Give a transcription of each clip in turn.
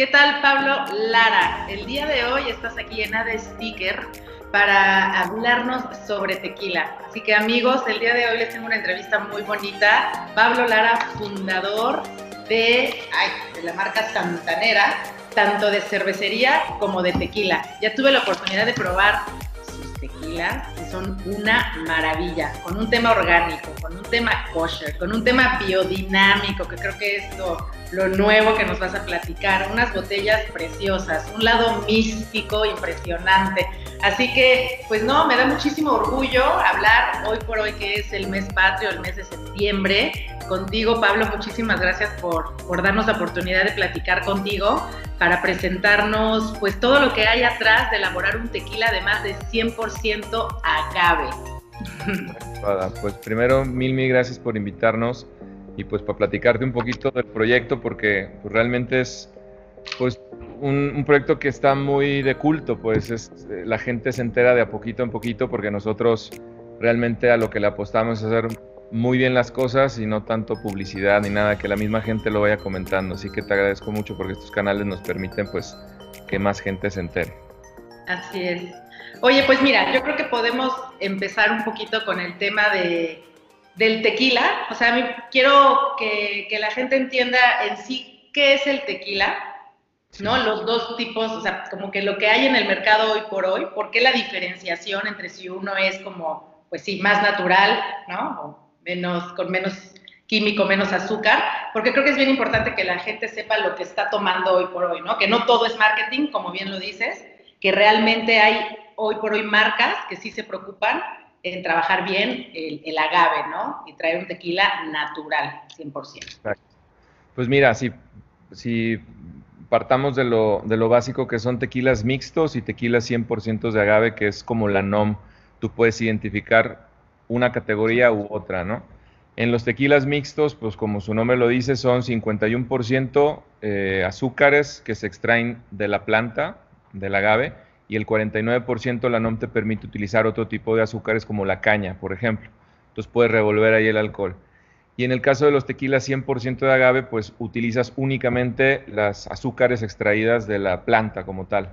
¿Qué tal, Pablo Lara? El día de hoy estás aquí en AD Sticker para hablarnos sobre tequila. Así que amigos, el día de hoy les tengo una entrevista muy bonita. Pablo Lara, fundador de, de la marca Santanera, tanto de cervecería como de tequila. Ya tuve la oportunidad de probar sus tequilas son una maravilla, con un tema orgánico, con un tema kosher, con un tema biodinámico, que creo que es lo, lo nuevo que nos vas a platicar, unas botellas preciosas, un lado místico impresionante. Así que, pues no, me da muchísimo orgullo hablar hoy por hoy que es el mes patrio, el mes de septiembre. Contigo, Pablo, muchísimas gracias por, darnos la oportunidad de platicar contigo para presentarnos pues todo lo que hay atrás de elaborar un tequila de más de 100% agave. Pues primero, mil, mil gracias por invitarnos y pues para platicarte un poquito del proyecto porque pues, realmente es pues un, proyecto que está muy de culto, pues es, la gente se entera de a poquito en poquito porque nosotros realmente a lo que le apostamos es hacer muy bien las cosas y no tanto publicidad ni nada, que la misma gente lo vaya comentando. Así que te agradezco mucho porque estos canales nos permiten pues que más gente se entere. Así es. Oye, pues mira, yo creo que podemos empezar un poquito con el tema de, del tequila. O sea, quiero que, que, la gente entienda en sí qué es el tequila, ¿no? Los dos tipos, o sea, como que lo que hay en el mercado hoy por hoy, ¿por qué la diferenciación entre si uno es como, pues sí, más natural, ¿no? menos, con menos químico, menos azúcar, porque creo que es bien importante que la gente sepa lo que está tomando hoy por hoy, ¿no? Que no todo es marketing, como bien lo dices, que realmente hay hoy por hoy marcas que sí se preocupan en trabajar bien el, agave, ¿no? Y traer un tequila natural, 100%. Pues mira, si, si partamos de lo, de lo básico que son tequilas mixtos y tequilas 100% de agave, que es como la NOM, tú puedes identificar una categoría u otra, ¿no? En los tequilas mixtos, pues como su nombre lo dice, son 51% eh, azúcares que se extraen de la planta, del agave, y el 49% la NOM te permite utilizar otro tipo de azúcares como la caña, por ejemplo. Entonces puedes revolver ahí el alcohol. Y en el caso de los tequilas 100% de agave, pues utilizas únicamente las azúcares extraídas de la planta como tal.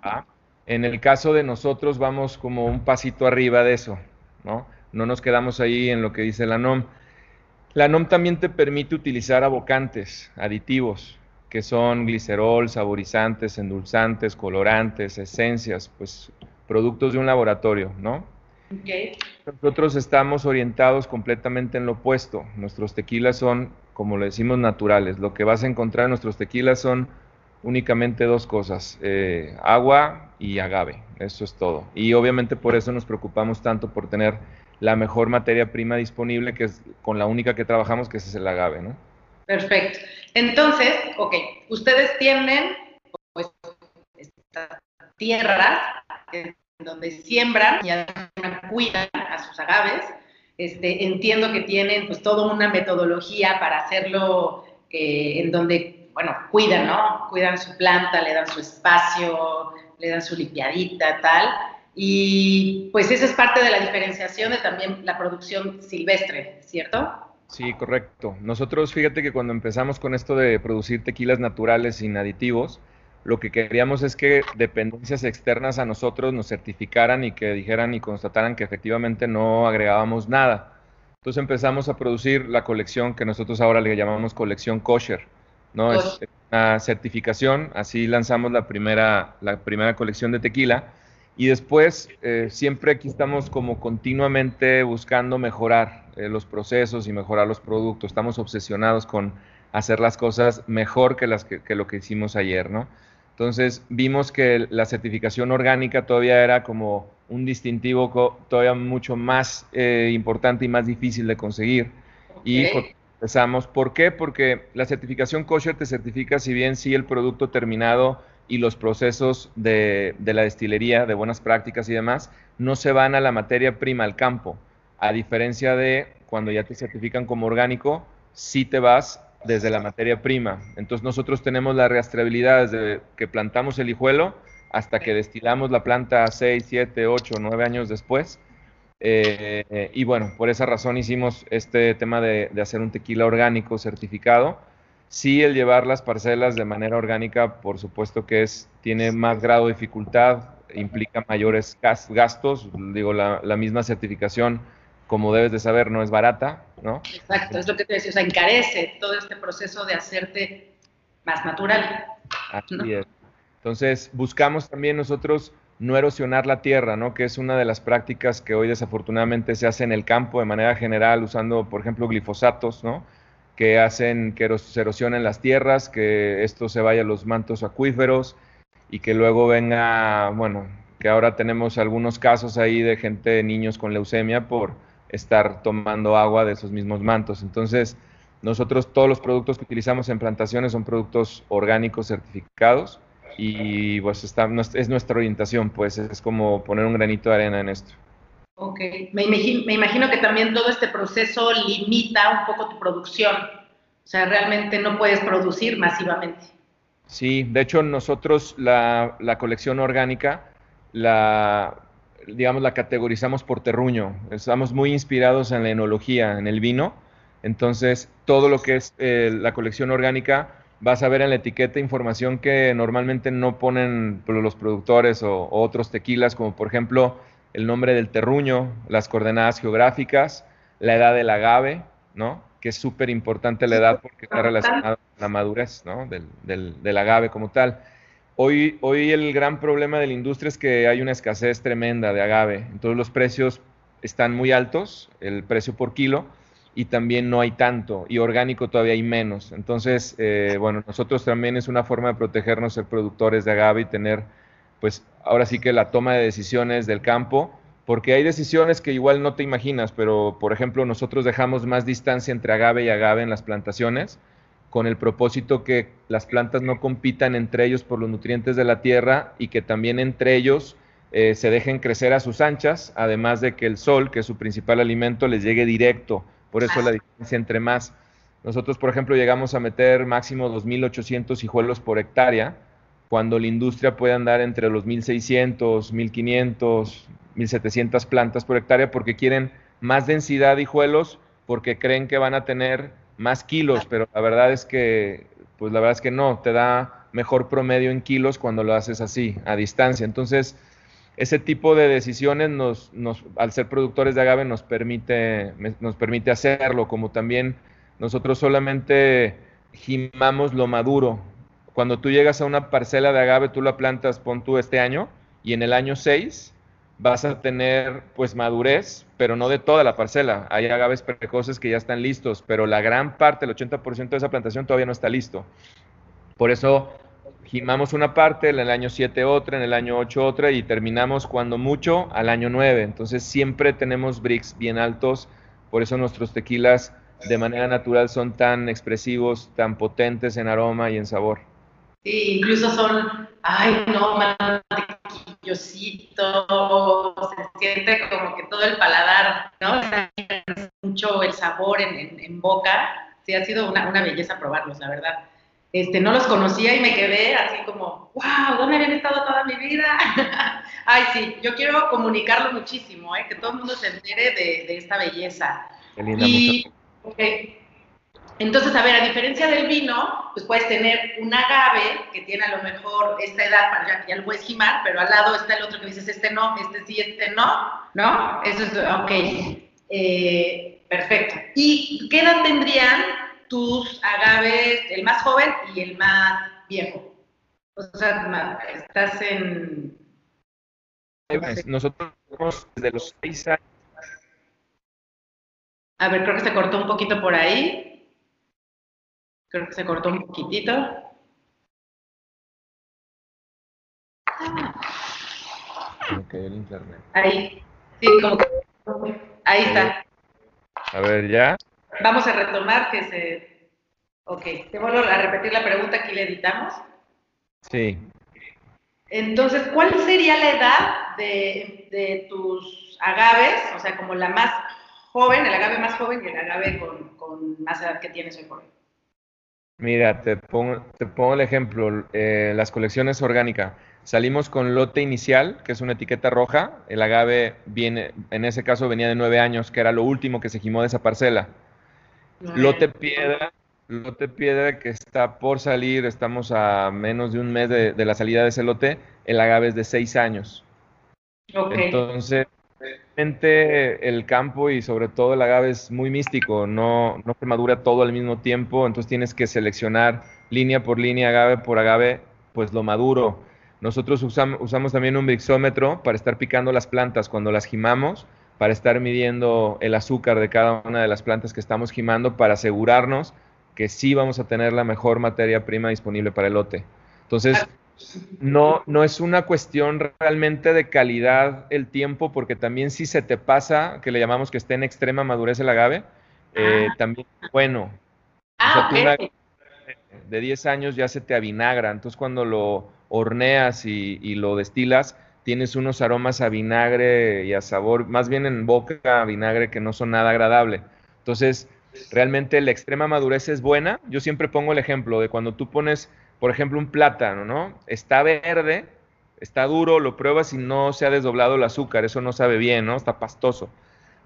¿Ah? En el caso de nosotros vamos como un pasito arriba de eso. ¿no? nos quedamos ahí en lo que dice la NOM. La NOM también te permite utilizar abocantes, aditivos, que son glicerol, saborizantes, endulzantes, colorantes, esencias, pues productos de un laboratorio, ¿no? Nosotros estamos orientados completamente en lo opuesto. Nuestros tequilas son, como le decimos, naturales. Lo que vas a encontrar en nuestros tequilas son únicamente dos cosas, eh, agua y agave, eso es todo. Y obviamente por eso nos preocupamos tanto por tener la mejor materia prima disponible, que es con la única que trabajamos, que es el agave, ¿no? Perfecto. Entonces, ok, ustedes tienen pues, estas tierras donde siembran y cuidan a sus agaves. Este, entiendo que tienen pues toda una metodología para hacerlo eh, en donde bueno, cuidan, ¿no? Cuidan su planta, le dan su espacio, le dan su limpiadita, tal. Y pues esa es parte de la diferenciación de también la producción silvestre, ¿cierto? Sí, correcto. Nosotros, fíjate que cuando empezamos con esto de producir tequilas naturales sin aditivos, lo que queríamos es que dependencias externas a nosotros nos certificaran y que dijeran y constataran que efectivamente no agregábamos nada. Entonces empezamos a producir la colección que nosotros ahora le llamamos colección kosher ¿no? Es una certificación, así lanzamos la primera, la primera colección de tequila y después eh, siempre aquí estamos como continuamente buscando mejorar eh, los procesos y mejorar los productos, estamos obsesionados con hacer las cosas mejor que, las que, lo que hicimos ayer, ¿no? Entonces vimos que la certificación orgánica todavía era como un distintivo todavía mucho más eh, importante y más difícil de conseguir. Y Empezamos. ¿Por qué? Porque la certificación kosher te certifica si bien sí el producto terminado y los procesos de, la destilería, de buenas prácticas y demás, no se van a la materia prima, al campo. A diferencia de cuando ya te certifican como orgánico, sí te vas desde la materia prima. Entonces nosotros tenemos la rastreabilidad desde que plantamos el hijuelo hasta que destilamos la planta 6, 7, 8, 9 años después eh, y bueno, por esa razón hicimos este tema de, hacer un tequila orgánico certificado. Sí, el llevar las parcelas de manera orgánica, por supuesto que es, tiene más grado de dificultad, implica mayores gastos, digo, la, la misma certificación como debes de saber, no es barata, ¿no? Exacto, es lo que te decía, o sea, encarece todo este proceso de hacerte más natural. Así es. Entonces, buscamos también nosotros no erosionar la tierra, ¿no? Que es una de las prácticas que hoy desafortunadamente se hace en el campo de manera general, usando, por ejemplo, glifosatos, ¿no? Que hacen que se erosionen las tierras, que esto se vaya a los mantos acuíferos y que luego venga, bueno, que ahora tenemos algunos casos ahí de gente, de niños con leucemia por estar tomando agua de esos mismos mantos. Entonces, nosotros todos los productos que utilizamos en plantaciones son productos orgánicos certificados y pues está, es nuestra orientación, pues es como poner un granito de arena en esto. Ok, me imagino, me imagino que también todo este proceso limita un poco tu producción, o sea, realmente no puedes producir masivamente. Sí, de hecho nosotros la, la colección orgánica la, digamos, la categorizamos por terruño. Estamos muy inspirados en la enología, en el vino. Entonces, todo lo que es eh, la colección orgánica, vas a ver en la etiqueta información que normalmente no ponen los productores o, otros tequilas, como por ejemplo el nombre del terruño, las coordenadas geográficas, la edad del agave, ¿no? Que es súper importante la edad porque está relacionada con la madurez, ¿no? Del, del, del agave como tal. Hoy, hoy el gran problema de la industria es que hay una escasez tremenda de agave. Entonces los precios están muy altos, el precio por kilo, y también no hay tanto, y orgánico todavía hay menos. Entonces, eh, bueno, nosotros también es una forma de protegernos, ser productores de agave y tener, pues ahora sí que la toma de decisiones del campo, porque hay decisiones que igual no te imaginas, pero por ejemplo nosotros dejamos más distancia entre agave y agave en las plantaciones con el propósito que las plantas no compitan entre ellos por los nutrientes de la tierra y que también entre ellos eh, se dejen crecer a sus anchas, además de que el sol, que es su principal alimento, les llegue directo. Por eso la diferencia entre más. Nosotros, por ejemplo, llegamos a meter máximo 2.800 hijuelos por hectárea, cuando la industria puede andar entre los 1.600, 1.500, 1.700 plantas por hectárea, porque quieren más densidad de hijuelos, porque creen que van a tener más kilos, pero la verdad es que, pues la verdad es que no, te da mejor promedio en kilos cuando lo haces así, a distancia. Entonces, ese tipo de decisiones nos, nos, al ser productores de agave nos permite, nos permite hacerlo, como también nosotros solamente gimamos lo maduro. Cuando tú llegas a una parcela de agave, tú la plantas, pon tú este año, y en el año 6 vas a tener pues madurez, pero no de toda la parcela. Hay agaves precoces que ya están listos, pero la gran parte, el 80% de esa plantación todavía no está listo. Por eso gimamos una parte, en el año 7 otra, en el año 8 otra y terminamos cuando mucho al año 9. Entonces siempre tenemos bricks bien altos, por eso nuestros tequilas de manera natural son tan expresivos, tan potentes en aroma y en sabor. Sí, incluso son, ay, no, se siente como que todo el paladar, ¿no? Mucho el sabor en, en, boca. Sí, ha sido una, una, belleza probarlos, la verdad. Este, no los conocía y me quedé así como, wow, ¿dónde habían estado toda mi vida? ay, sí, yo quiero comunicarlo muchísimo, ¿eh? que todo el mundo se entere de, de esta belleza. Qué linda y, entonces, a ver, a diferencia del vino, pues puedes tener un agave que tiene a lo mejor esta edad, ya, ya lo puedes gimar, pero al lado está el otro que dices, este no, este sí, este no, ¿no? Eso es, ok, eh, perfecto. ¿Y qué edad tendrían tus agaves, el más joven y el más viejo? O sea, estás en... Nosotros desde los seis años. A ver, creo que se cortó un poquito por ahí. Creo que se cortó un poquitito. El internet. Ahí. Sí, como que... Ahí está. A ver, ¿ya? Vamos a retomar que se... Ok, te vuelvo a repetir la pregunta, aquí le editamos. Sí. Entonces, ¿cuál sería la edad de, de, tus agaves? O sea, como la más joven, el agave más joven y el agave con, con más edad que tienes hoy por hoy. Mira, te pongo, te pongo el ejemplo, eh, las colecciones orgánicas. Salimos con lote inicial, que es una etiqueta roja. El agave viene, en ese caso venía de nueve años, que era lo último que se gimó de esa parcela. Lote piedra lote piedra que está por salir, estamos a menos de un mes de, la salida de ese lote, el agave es de seis años. Entonces, el campo y sobre todo el agave es muy místico, no, no se madura todo al mismo tiempo, entonces tienes que seleccionar línea por línea, agave por agave, pues lo maduro. Nosotros usamos, usamos también un brixómetro para estar picando las plantas cuando las gimamos, para estar midiendo el azúcar de cada una de las plantas que estamos gimando para asegurarnos que sí vamos a tener la mejor materia prima disponible para el lote. Entonces, no, no es una cuestión realmente de calidad el tiempo, porque también si se te pasa, que le llamamos que esté en extrema madurez el agave, eh, ah. también bueno. Ah, de 10 años ya se te avinagra, entonces cuando lo horneas y, y, lo destilas, tienes unos aromas a vinagre y a sabor, más bien en boca a vinagre que no son nada agradable. Entonces, realmente la extrema madurez es buena. Yo siempre pongo el ejemplo de cuando tú pones, por ejemplo, un plátano, ¿no? Está verde, está duro, lo pruebas y no se ha desdoblado el azúcar, eso no sabe bien, ¿no? Está pastoso.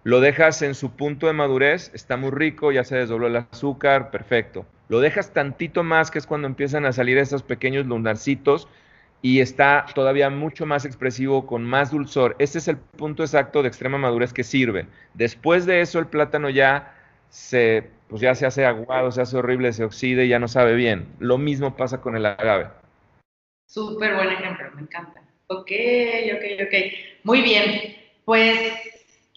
Lo dejas en su punto de madurez, está muy rico, ya se desdobló el azúcar, perfecto. Lo dejas tantito más, que es cuando empiezan a salir esos pequeños lunarcitos y está todavía mucho más expresivo, con más dulzor. Este es el punto exacto de extrema madurez que sirve. Después de eso, el plátano ya se, pues ya se hace aguado, se hace horrible, se oxide y ya no sabe bien. Lo mismo pasa con el agave. Súper buen ejemplo, me encanta. Ok, ok, ok. Muy bien. Pues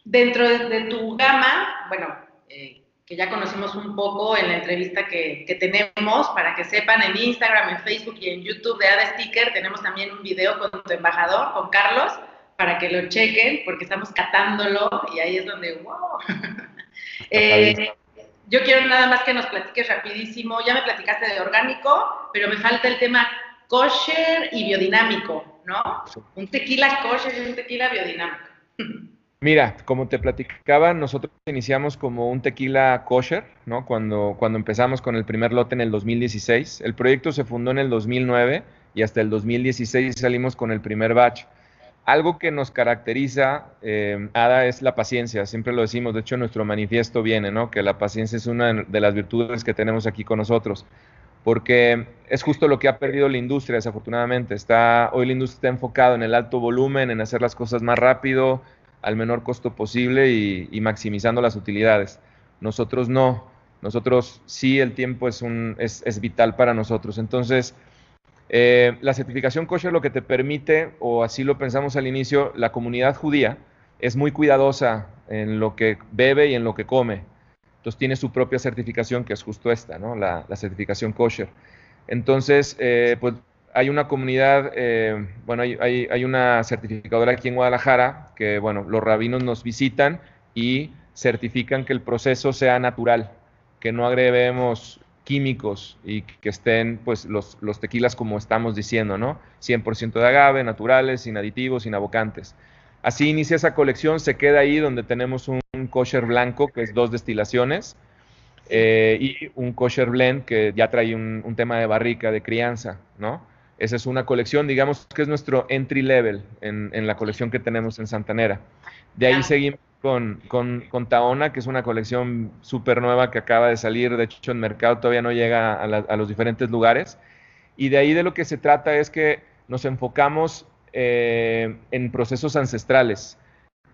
dentro de, tu gama, bueno, eh, que ya conocimos un poco en la entrevista que, que, tenemos, para que sepan, en Instagram, en Facebook y en YouTube de Ada Sticker tenemos también un video con tu embajador, con Carlos, para que lo chequen, porque estamos catándolo y ahí es donde, wow. Eh, yo quiero nada más que nos platiques rapidísimo. Ya me platicaste de orgánico, pero me falta el tema kosher y biodinámico, ¿no? Un tequila kosher y un tequila biodinámico. Mira, como te platicaba, nosotros iniciamos como un tequila kosher, ¿no? Cuando, cuando empezamos con el primer lote en el 2016. El proyecto se fundó en el 2009 y hasta el 2016 salimos con el primer batch. Algo que nos caracteriza, eh, Ada, es la paciencia. Siempre lo decimos, de hecho, nuestro manifiesto viene, ¿no? Que la paciencia es una de las virtudes que tenemos aquí con nosotros. Porque es justo lo que ha perdido la industria, desafortunadamente. Está, hoy la industria está enfocada en el alto volumen, en hacer las cosas más rápido, al menor costo posible y, maximizando las utilidades. Nosotros no. Nosotros sí, el tiempo es, un, es, es vital para nosotros. Entonces, eh, la certificación kosher lo que te permite, o así lo pensamos al inicio, la comunidad judía es muy cuidadosa en lo que bebe y en lo que come. Entonces tiene su propia certificación, que es justo esta, la, certificación kosher. Entonces, eh, pues hay una comunidad, eh, bueno, hay, hay, una certificadora aquí en Guadalajara que, bueno, los rabinos nos visitan y certifican que el proceso sea natural, que no agreguemos químicos y que estén pues los, los tequilas como estamos diciendo, ¿no? 100% de agave, naturales, sin aditivos, sin abocantes. Así inicia esa colección, se queda ahí donde tenemos un, kosher blanco, que es dos destilaciones, eh, y un kosher blend que ya trae un, tema de barrica, de crianza, ¿no? Esa es una colección, digamos que es nuestro entry level en, en la colección que tenemos en Santanera. De ahí seguimos con, con, Taona, que es una colección súper nueva que acaba de salir, de hecho en mercado todavía no llega a, los diferentes lugares. Y de ahí de lo que se trata es que nos enfocamos eh, en procesos ancestrales.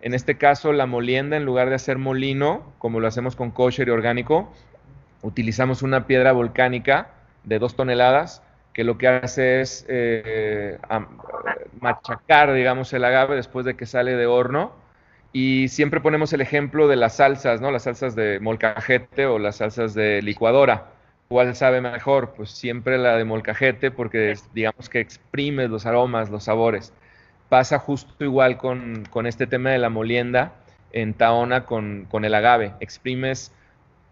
En este caso, la molienda, en lugar de hacer molino, como lo hacemos con kosher y orgánico, utilizamos una piedra volcánica de dos toneladas que lo que hace es eh, machacar, digamos, el agave después de que sale de horno y siempre ponemos el ejemplo de las salsas, ¿no? Las salsas de molcajete o las salsas de licuadora. ¿Cuál sabe mejor? Pues siempre la de molcajete porque digamos que exprime los aromas, los sabores. Pasa justo igual con, este tema de la molienda en Taona con, el agave. Exprimes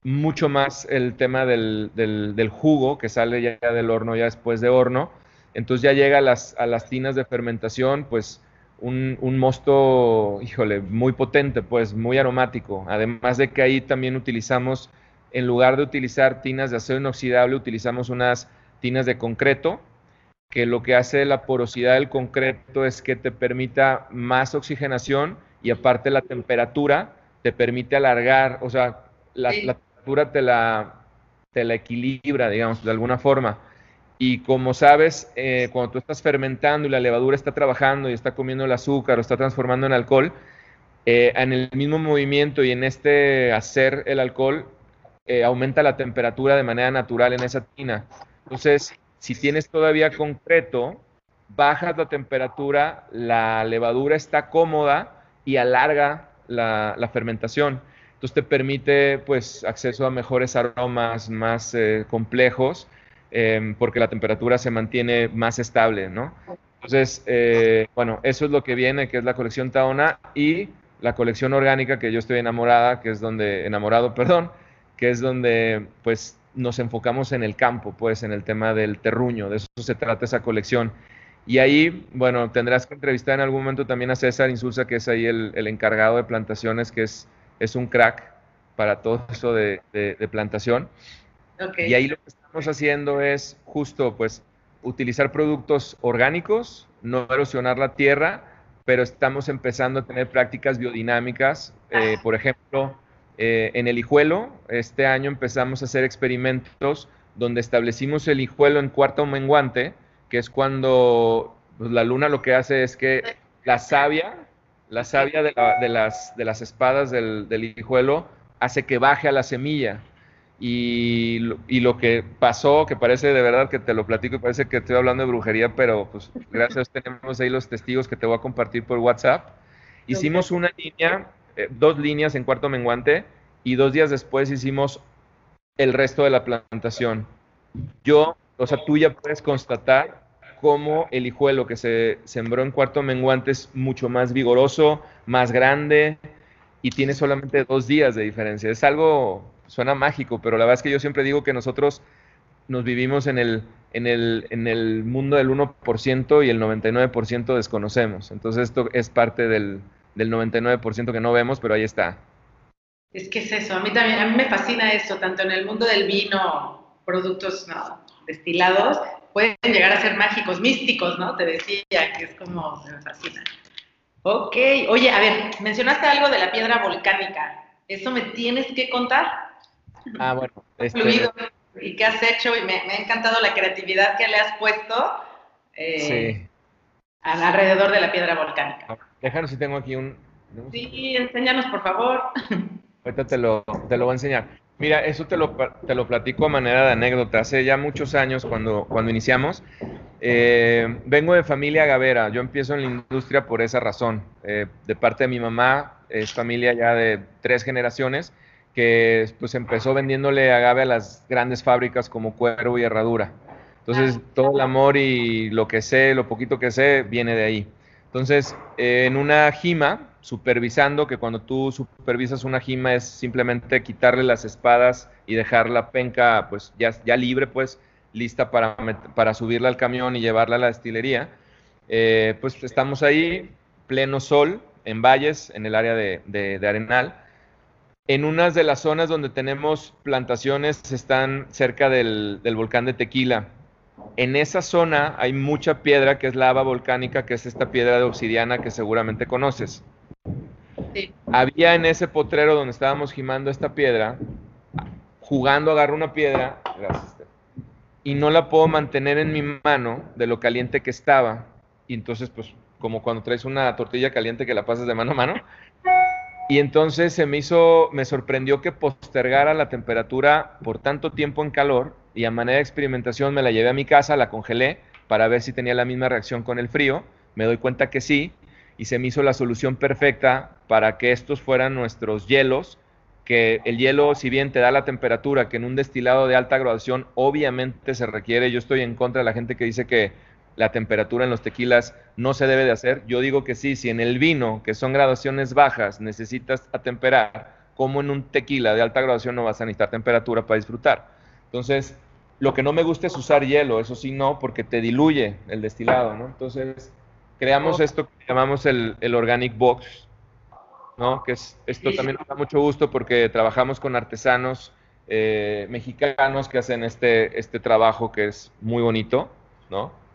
mucho más el tema del, del, jugo que sale ya del horno, ya después de horno. Entonces ya llega a las, a las tinas de fermentación, pues un, mosto, híjole, muy potente, pues muy aromático. Además de que ahí también utilizamos, en lugar de utilizar tinas de acero inoxidable, utilizamos unas tinas de concreto, que lo que hace la porosidad del concreto es que te permita más oxigenación y aparte la temperatura te permite alargar, o sea, la, temperatura te la, te la equilibra, digamos, de alguna forma. Y como sabes, eh, cuando tú estás fermentando y la levadura está trabajando y está comiendo el azúcar o está transformando en alcohol, eh, en el mismo movimiento y en este hacer el alcohol, eh, aumenta la temperatura de manera natural en esa tina. Entonces, si tienes todavía concreto, bajas la temperatura, la levadura está cómoda y alarga la, fermentación. Entonces te permite pues acceso a mejores aromas más complejos Em, porque la temperatura se mantiene más estable, ¿no? Entonces, eh, bueno, eso es lo que viene, que es la colección Taona y la colección orgánica que yo estoy enamorada, que es donde, enamorado, perdón, que es donde pues nos enfocamos en el campo, pues en el tema del terruño, de eso se trata esa colección. Y ahí, bueno, tendrás que entrevistar en algún momento también a César Insulza, que es ahí el, encargado de plantaciones, que es, es un crack para todo eso de, plantación. Y ahí lo que estamos haciendo es justo pues utilizar productos orgánicos, no erosionar la tierra, pero estamos empezando a tener prácticas biodinámicas. Eh, por ejemplo, eh, en el hijuelo, este año empezamos a hacer experimentos donde establecimos el hijuelo en cuarto menguante, que es cuando pues, la luna lo que hace es que la savia, la savia de, las, de las espadas del, del hijuelo hace que baje a la semilla. Y, lo que pasó, que parece de verdad que te lo platico y parece que estoy hablando de brujería, pero pues gracias tenemos ahí los testigos que te voy a compartir por WhatsApp. Hicimos una línea, eh, dos líneas en cuarto menguante y dos días después hicimos el resto de la plantación. Yo, o sea, tú ya puedes constatar cómo el hijuelo que se sembró en cuarto menguante es mucho más vigoroso, más grande y tiene solamente dos días de diferencia. Es algo suena mágico, pero la verdad es que yo siempre digo que nosotros nos vivimos en el, en el, en el mundo del 1% y el 99% desconocemos. Entonces esto es parte del, del 99% que no vemos, pero ahí está. Es que es eso, a mí también, a mí me fascina esto, tanto en el mundo del vino, productos destilados, pueden llegar a ser mágicos, místicos, ¿no? Te decía que es como, me fascina. Ok, oye, a ver, mencionaste algo de la piedra volcánica, eso me tienes que contar. Ah, bueno. Este... ¿Y qué has hecho? Y me, ha encantado la creatividad que le has puesto eh, alrededor de la piedra volcánica. Déjanos si tengo aquí un... Sí, enséñanos, por favor. Ahorita te lo, te lo voy a enseñar. Mira, eso te lo, te lo platico a manera de anécdota. Hace ya muchos años, cuando, cuando iniciamos, eh, vengo de familia gavera. Yo empiezo en la industria por esa razón. Eh, de parte de mi mamá, es familia ya de tres generaciones que pues empezó vendiéndole agave a las grandes fábricas como cuero y herradura. Entonces, todo el amor y lo que sé, lo poquito que sé, viene de ahí. Entonces, en una jima, supervisando, que cuando tú supervisas una jima es simplemente quitarle las espadas y dejar la penca pues ya, ya libre, pues lista para, para subirla al camión y llevarla a la destilería, eh, pues estamos ahí, pleno sol, en valles, en el área de, de Arenal, en unas de las zonas donde tenemos plantaciones están cerca del, volcán de Tequila. En esa zona hay mucha piedra que es lava volcánica, que es esta piedra de obsidiana que seguramente conoces. Había en ese potrero donde estábamos gimando esta piedra, jugando agarro una piedra, y no la puedo mantener en mi mano de lo caliente que estaba. Y entonces, pues, como cuando traes una tortilla caliente que la pasas de mano a mano, y entonces se me hizo, me sorprendió que postergara la temperatura por tanto tiempo en calor y a manera de experimentación me la llevé a mi casa, la congelé para ver si tenía la misma reacción con el frío. Me doy cuenta que sí y se me hizo la solución perfecta para que estos fueran nuestros hielos, que el hielo, si bien te da la temperatura que en un destilado de alta graduación obviamente se requiere, yo estoy en contra de la gente que dice que la temperatura en los tequilas no se debe de hacer. Yo digo que sí, si en el vino, que son graduaciones bajas, necesitas atemperar, como en un tequila de alta graduación no vas a necesitar temperatura para disfrutar. Entonces, lo que no me gusta es usar hielo, eso sí no, porque te diluye el destilado, ¿no? Entonces, creamos esto que llamamos el, Organic Box, ¿no? Que es, esto también nos da mucho gusto porque trabajamos con artesanos eh, mexicanos que hacen este, este trabajo que es muy bonito, ¿no?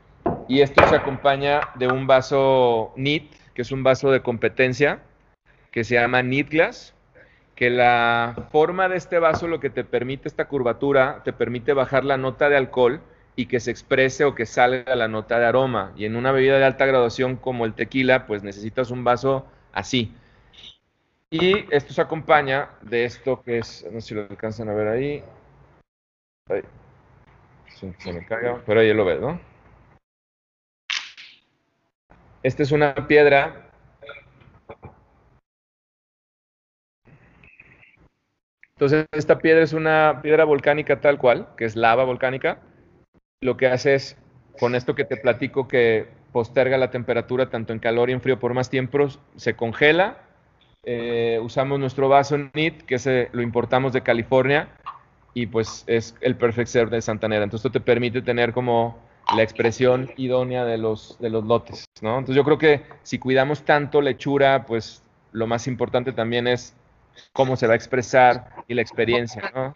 Y esto se acompaña de un vaso NIT, que es un vaso de competencia, que se llama NIT Glass, que la forma de este vaso lo que te permite esta curvatura, te permite bajar la nota de alcohol y que se exprese o que salga la nota de aroma. Y en una bebida de alta graduación como el tequila, pues necesitas un vaso así. Y esto se acompaña de esto que es, no sé si lo alcanzan a ver ahí. Se, me caga, pero ahí lo ves, ¿no? Esta es una piedra Entonces, esta piedra es una piedra volcánica tal cual, que es lava volcánica. Lo que hace es, con esto que te platico, que posterga la temperatura tanto en calor y en frío por más tiempo, se congela. Eh, usamos nuestro vaso NIT, que se, lo importamos de California, y pues es el Perfect Serve de Santanera. Entonces, esto te permite tener como la expresión idónea de los, de los lotes, ¿no? Entonces, yo creo que si cuidamos tanto lechura, pues lo más importante también es cómo se va a expresar y la experiencia, ¿no?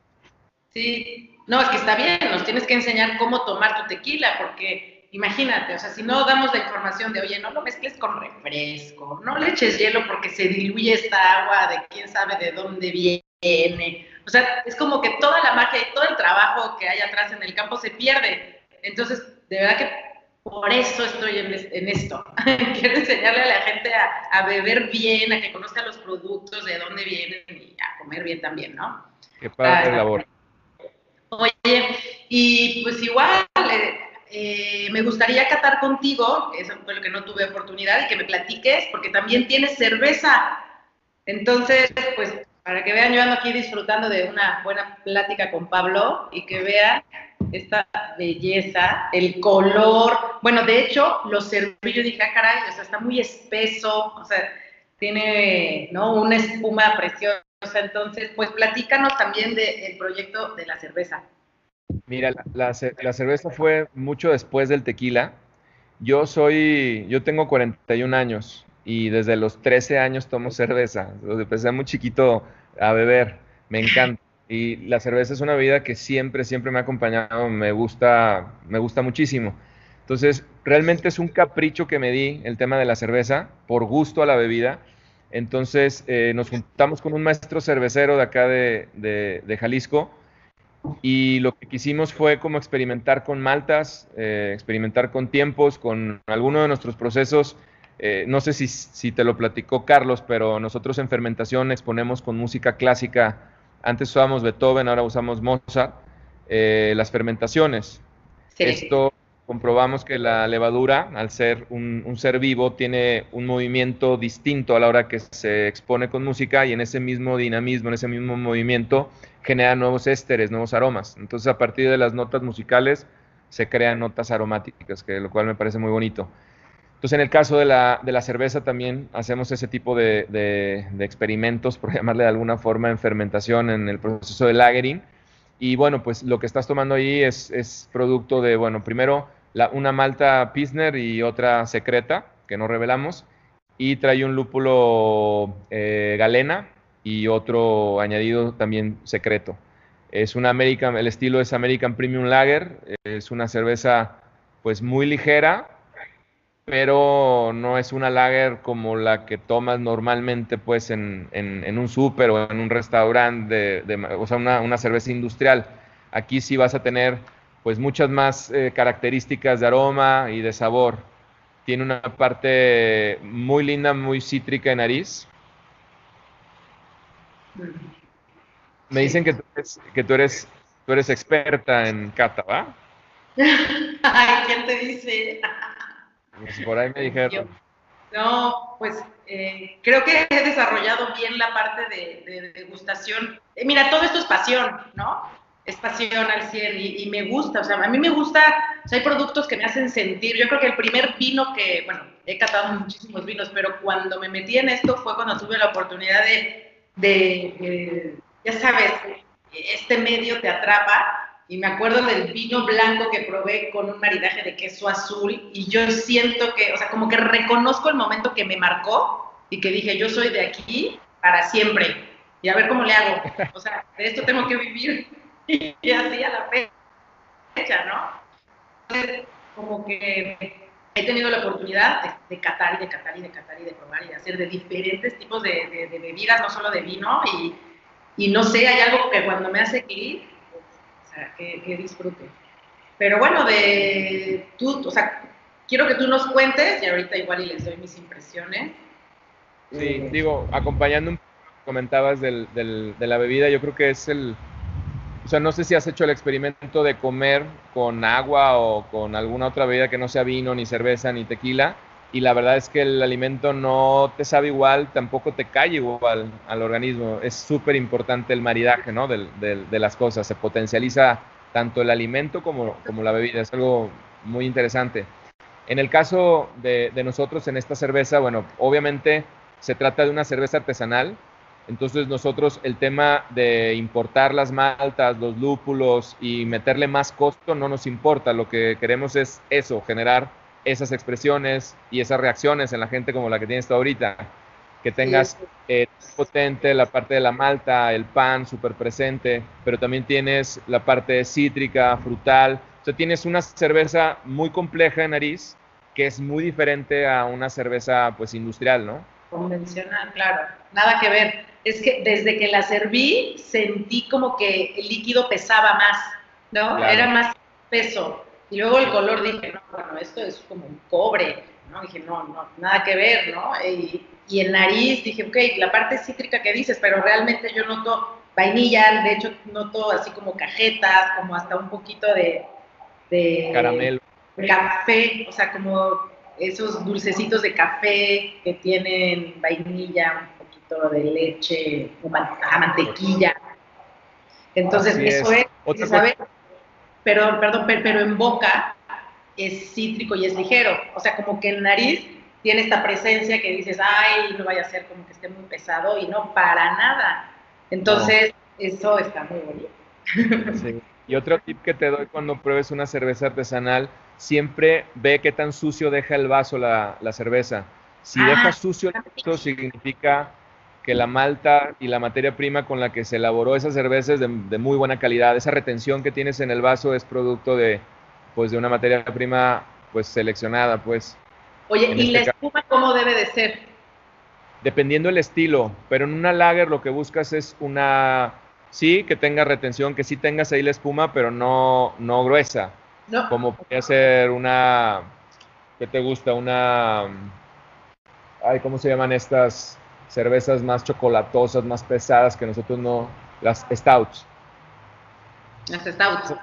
Sí, no, es que está bien, nos tienes que enseñar cómo tomar tu tequila, porque imagínate, o sea, si no damos la información de, oye, no lo mezcles con refresco, no le eches hielo porque se diluye esta agua de quién sabe de dónde viene. O sea, es como que toda la magia y todo el trabajo que hay atrás en el campo se pierde. Entonces, de verdad que por eso estoy en, esto. Quiero enseñarle a la gente a, beber bien, a que conozca los productos, de dónde vienen y a comer bien también, ¿no? Qué padre ah, labor. Oye, y pues igual, eh, eh, me gustaría catar contigo, eso fue lo que no tuve oportunidad, y que me platiques, porque también tienes cerveza. Entonces, pues para que vean, yo ando aquí disfrutando de una buena plática con Pablo y que vean esta belleza, el color. Bueno, de hecho, lo serví, yo dije, ah, caray, o sea, está muy espeso, o sea, tiene, ¿no? Una espuma preciosa. Entonces, pues platícanos también del proyecto de la cerveza. Mira, la, cerveza fue mucho después del tequila. Yo soy, yo tengo 41 años y desde los 13 años tomo cerveza. Empecé muy chiquito a beber, me encanta. Y la cerveza es una bebida que siempre, siempre me ha acompañado, me gusta, me gusta muchísimo. Entonces, realmente es un capricho que me di el tema de la cerveza, por gusto a la bebida. Entonces, eh, nos juntamos con un maestro cervecero de acá de, de, Jalisco y lo que quisimos fue como experimentar con maltas, eh, experimentar con tiempos, con alguno de nuestros procesos. Eh, no sé si, si te lo platicó Carlos, pero nosotros en fermentación exponemos con música clásica antes usábamos Beethoven, ahora usamos Mozart, eh, las fermentaciones. Esto comprobamos que la levadura, al ser un, ser vivo, tiene un movimiento distinto a la hora que se expone con música y en ese mismo dinamismo, en ese mismo movimiento, genera nuevos ésteres, nuevos aromas. Entonces, a partir de las notas musicales se crean notas aromáticas, que lo cual me parece muy bonito. Entonces, en el caso de la, de la cerveza también hacemos ese tipo de, de, experimentos, por llamarle de alguna forma, en fermentación, en el proceso de lagering. Y bueno, pues lo que estás tomando ahí es, es producto de, bueno, primero la, una malta Pilsner y otra secreta, que no revelamos, y trae un lúpulo eh, galena y otro añadido también secreto. Es una American, el estilo es American Premium Lager, es una cerveza pues muy ligera, pero no es una lager como la que tomas normalmente pues en, un súper o en un restaurante, o sea, una, cerveza industrial. Aquí sí vas a tener pues muchas más eh, características de aroma y de sabor. Tiene una parte muy linda, muy cítrica de nariz. Me dicen que tú eres, que tú eres, tú eres experta en cata, ¿va? Ay, ¿quién te dice? Pues por ahí me dijeron. no, pues eh, creo que he desarrollado bien la parte de, degustación. Eh, mira, todo esto es pasión, ¿no? Es pasión al 100 y, me gusta, o sea, a mí me gusta, o sea, hay productos que me hacen sentir, yo creo que el primer vino que, bueno, he catado muchísimos vinos, pero cuando me metí en esto fue cuando tuve la oportunidad de, de ya sabes, este medio te atrapa y me acuerdo del vino blanco que probé con un maridaje de queso azul y yo siento que, o sea, como que reconozco el momento que me marcó y que dije, yo soy de aquí para siempre y a ver cómo le hago. O sea, de esto tengo que vivir y así a la fecha, ¿no? Entonces, como que he tenido la oportunidad de, catar y de catar y de catar y de probar y de hacer de diferentes tipos de, de bebidas, no solo de vino y y no sé, hay algo que cuando me hace clic, que, que, disfrute. Pero bueno, de tú, o sea, quiero que tú nos cuentes, y ahorita igual y les doy mis impresiones. Sí, digo, acompañando un comentabas del, del, de la bebida, yo creo que es el, o sea, no sé si has hecho el experimento de comer con agua o con alguna otra bebida que no sea vino, ni cerveza, ni tequila, y la verdad es que el alimento no te sabe igual, tampoco te cae igual al organismo. Es súper importante el maridaje, ¿no? De, de, las cosas, se potencializa tanto el alimento como, como la bebida, es algo muy interesante. En el caso de, de nosotros en esta cerveza, bueno, obviamente se trata de una cerveza artesanal, entonces nosotros el tema de importar las maltas, los lúpulos y meterle más costo no nos importa. Lo que queremos es eso, generar esas expresiones y esas reacciones en la gente como la que tienes tú ahorita. Que tengas eh, potente la parte de la malta, el pan súper presente, pero también tienes la parte cítrica, frutal. O sea, tienes una cerveza muy compleja de nariz que es muy diferente a una cerveza pues industrial, ¿no? Convencional, claro. Nada que ver es que desde que la serví sentí como que el líquido pesaba más, ¿no? Era más peso. Y luego el color dije, no, bueno, esto es como un cobre, ¿no? Dije, no, no, nada que ver, ¿no? Y, y el nariz dije, ok, la parte cítrica que dices, pero realmente yo noto vainilla, de hecho noto así como cajetas, como hasta un poquito de... de Caramelo. Café, o sea, como esos dulcecitos de café que tienen vainilla, de leche, a mantequilla. Entonces, eso es, pero, perdón, pero en boca es cítrico y es ligero. O sea, como que en nariz tiene esta presencia que dices, ay, no vaya a ser como que esté muy pesado y no, para nada. Entonces, eso está muy bonito. Y otro tip que te doy cuando pruebes una cerveza artesanal, siempre ve qué tan sucio deja el vaso la, la cerveza. Si ah, deja sucio el vaso, significa que la malta y la materia prima con la que se elaboró esa cerveza es de, muy buena calidad. Esa retención que tienes en el vaso es producto de, pues, de una materia prima pues, seleccionada. Pues, Oye, ¿y la este espuma cómo debe de ser? Dependiendo del estilo, pero en una lager lo que buscas es una, sí, que tenga retención, que sí tengas ahí la espuma, pero no, no gruesa. No. Como puede ser una, ¿qué te gusta? Una, ay, ¿cómo se llaman estas? Cervezas más chocolatosas, más pesadas que nosotros no, las stouts. Las stouts.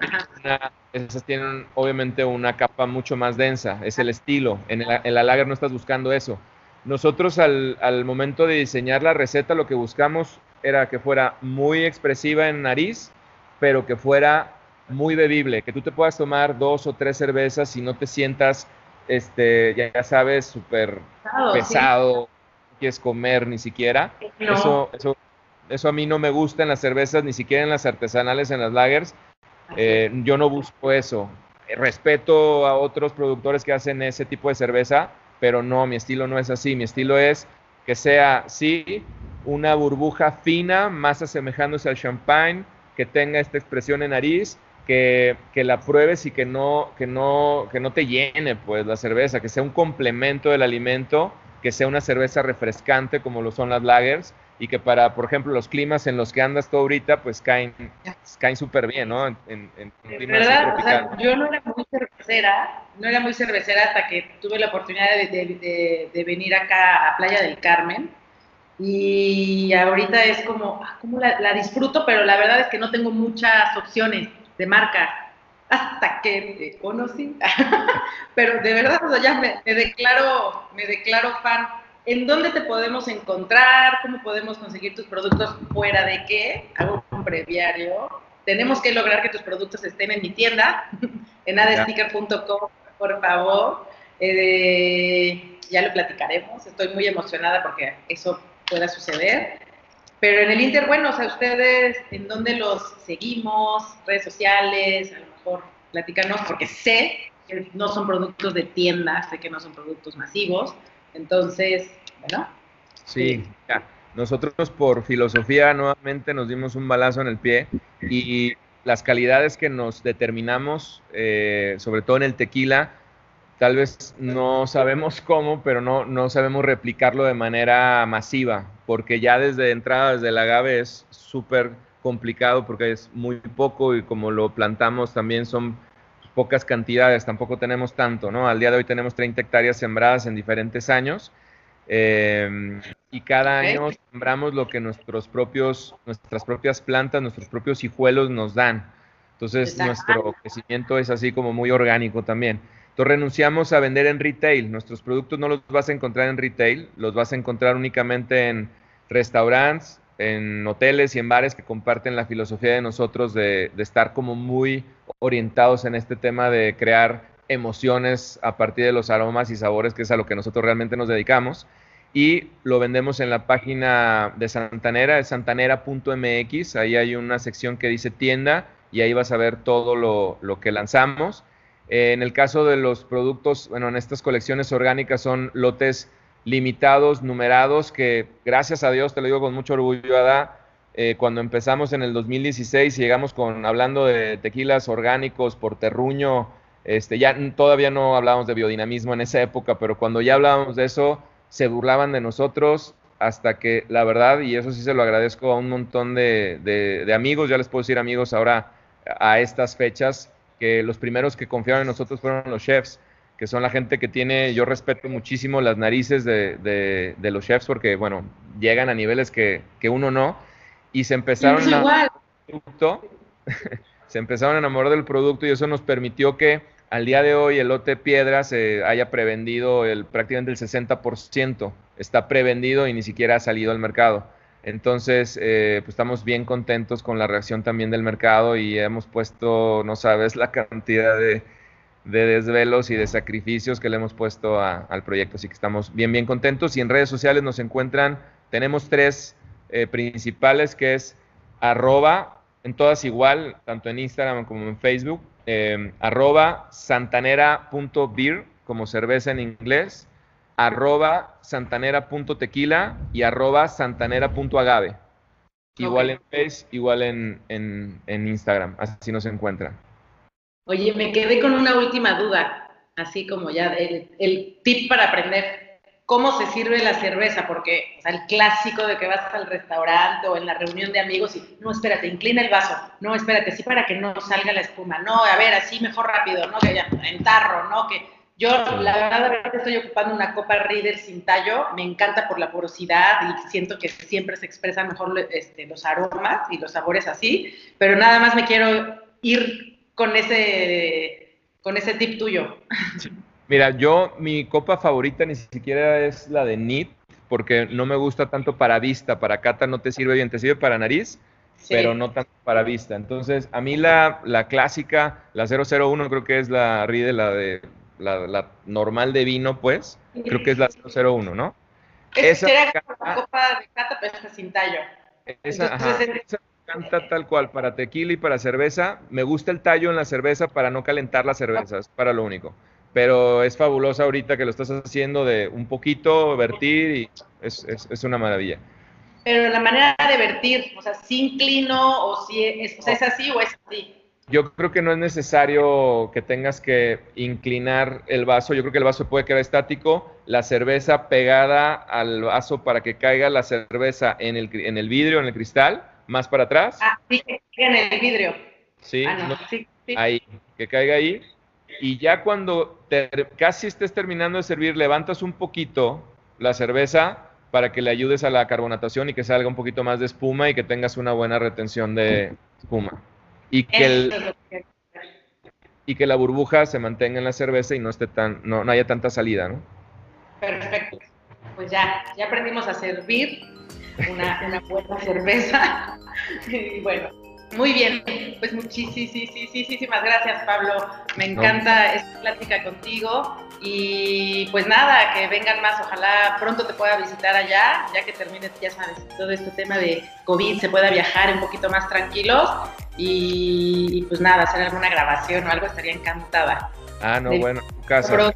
esas tienen obviamente una capa mucho más densa, es el estilo. En, el, la lager no estás buscando eso. Nosotros al, al, momento de diseñar la receta lo que buscamos era que fuera muy expresiva en nariz, pero que fuera muy bebible, que tú te puedas tomar dos o tres cervezas y no te sientas, este, ya, sabes, súper pesado, quieres comer ni siquiera. Eso, eso, eso a mí no me gusta en las cervezas, ni siquiera en las artesanales, en las lagers. Eh, yo no busco eso. Respeto a otros productores que hacen ese tipo de cerveza, pero no, mi estilo no es así. Mi estilo es que sea, sí, una burbuja fina, más asemejándose al champagne, que tenga esta expresión en nariz, que, que, la pruebes y que no, que, no, que no te llene pues la cerveza, que sea un complemento del alimento que sea una cerveza refrescante como lo son las lagers y que para, por ejemplo, los climas en los que andas tú ahorita, pues caen caen súper bien, ¿no? En, en, ¿verdad? yo no era muy cervecera, no era muy cervecera hasta que tuve la oportunidad de, de, venir acá a Playa del Carmen y ahorita es como, ah, como la, la disfruto, pero la verdad es que no tengo muchas opciones de marca hasta que te conocí. Pero de verdad, ya me, declaro, me declaro fan. ¿En dónde te podemos encontrar? ¿Cómo podemos conseguir tus productos fuera de qué? Hago un breviario. Tenemos que lograr que tus productos estén en mi tienda, en adesticker.com, por favor. Eh, ya lo platicaremos. Estoy muy emocionada porque eso pueda suceder. Pero en el Inter, bueno, o sea, ustedes, ¿en dónde los seguimos? Redes sociales, por platícanos, porque sé que no son productos de tienda, sé que no son productos masivos, entonces, bueno. Sí, nosotros por filosofía nuevamente nos dimos un balazo en el pie y las calidades que nos determinamos, eh, sobre todo en el tequila, tal vez no sabemos cómo, pero no, no sabemos replicarlo de manera masiva, porque ya desde entrada, desde el agave es súper complicado porque es muy poco y como lo plantamos también son pocas cantidades, tampoco tenemos tanto, ¿no? Al día de hoy tenemos 30 hectáreas sembradas en diferentes años em, y cada año sembramos lo que nuestros propios, nuestras propias plantas, nuestros propios hijuelos nos dan. Entonces nuestro crecimiento es así como muy orgánico también. Entonces renunciamos a vender en retail. Nuestros productos no los vas a encontrar en retail, los vas a encontrar únicamente en restaurantes, en hoteles y en bares que comparten la filosofía de nosotros de, estar como muy orientados en este tema de crear emociones a partir de los aromas y sabores, que es a lo que nosotros realmente nos dedicamos. Y lo vendemos en la página de Santanera, es santanera.mx. Ahí hay una sección que dice tienda y ahí vas a ver todo lo, lo que lanzamos en el caso de los productos, bueno, en estas colecciones orgánicas son lotes limitados, numerados, que gracias a Dios, te lo digo con mucho orgullo, Ada, eh, cuando empezamos en el 2016 y llegamos con hablando de tequilas orgánicos por terruño, este, ya todavía no hablábamos de biodinamismo en esa época, pero cuando ya hablábamos de eso, se burlaban de nosotros hasta que la verdad, y eso sí se lo agradezco a un montón de, de amigos, ya les puedo decir amigos ahora a estas fechas, que los primeros que confiaron en nosotros fueron los chefs, que son la gente que tiene, yo respeto muchísimo las narices de, los chefs porque, bueno, llegan a niveles que, uno no, y se empezaron a... Producto, se empezaron a enamorar del producto y eso nos permitió que al día de hoy el lote piedra se haya prevendido el, prácticamente el 60%, está prevendido y ni siquiera ha salido al mercado. Entonces, eh, pues estamos bien contentos con la reacción también del mercado y hemos puesto, no sabes, la cantidad de, desvelos y de sacrificios que le hemos puesto al proyecto. Así que estamos bien, bien contentos. Y en redes sociales nos encuentran, tenemos tres eh, principales, que es arroba, en todas igual, tanto en Instagram como en Facebook, eh, arroba santanera.beer, como cerveza en inglés, arroba santanera.tequila y arroba santanera.agave. Igual en Facebook, igual en, en, Instagram, así nos encuentran. Oye, me quedé con una última duda, así como ya el, el tip para aprender cómo se sirve la cerveza, porque o sea, el clásico de que vas al restaurante o en la reunión de amigos y no, espérate, inclina el vaso, no, espérate, sí para que no salga la espuma, no, a ver, así mejor rápido, no, que ya, en tarro, no, que yo, la verdad, estoy ocupando una copa Reader sin tallo. Me encanta por la porosidad y siento que siempre se expresan mejor este, los aromas y los sabores así. Pero nada más me quiero ir con ese, con ese tip tuyo. Mira, yo, mi copa favorita ni siquiera es la de NIT, porque no me gusta tanto para vista. Para cata no te sirve bien, te sirve para nariz. pero no tanto para vista. Entonces, a mí la, la clásica, la 001, creo que es la Riedel, la de la, normal de vino, pues, creo que es la 001, ¿no? esa era la copa de cata, pero es sin tallo. Esa, ajá, esa canta tal cual, para tequila y para cerveza. Me gusta el tallo en la cerveza para no calentar la cerveza, es para lo único. Pero es fabulosa ahorita que lo estás haciendo de un poquito, vertir y es, es, es una maravilla. Pero la manera de vertir, o sea, si inclino o si es, o sea, es así o es así. Yo creo que no es necesario que tengas que inclinar el vaso. Yo creo que el vaso puede quedar estático. La cerveza pegada al vaso para que caiga la cerveza en el, en el vidrio, en el cristal, más para atrás. Ah, sí, en el vidrio. Sí, ah, ahí, que caiga ahí. Y ya cuando casi estés terminando de servir, levantas un poquito la cerveza para que le ayudes a la carbonatación y que salga un poquito más de espuma y que tengas una buena retención de espuma y que, y que la burbuja se mantenga en la cerveza y no esté tan, no, no haya tanta salida, ¿no? Perfecto. Pues ya, ya aprendimos a servir una, una buena cerveza. y bueno, muy bien. Pues muchísimas gracias, Pablo. Me encanta esta plática contigo. Y pues nada, que vengan más, ojalá pronto te pueda visitar allá, ya que termine, ya sabes, todo este tema de COVID, se pueda viajar un poquito más tranquilos y, pues nada, hacer alguna grabación o algo, estaría encantada. Ah, no, bueno, casa.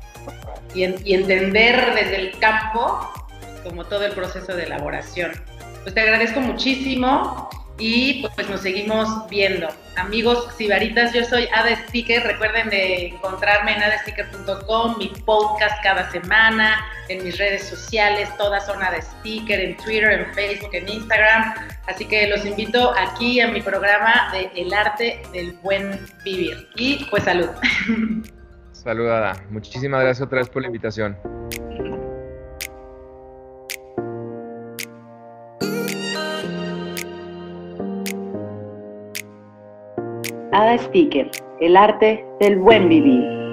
Y, y entender desde el campo como todo el proceso de elaboración. Pues te agradezco muchísimo y pues nos seguimos viendo. Amigos sibaritas, yo soy Ada Sticker, recuerden de encontrarme en adasticker.com, mi podcast cada semana, en mis redes sociales, todas son Ada Sticker, en Twitter, en Facebook, en Instagram, así que los invito aquí a mi programa de El Arte del Buen Vivir. Y pues salud. Saludada. Muchísimas gracias otra vez por la invitación. Ada Sticker, el arte del buen vivir.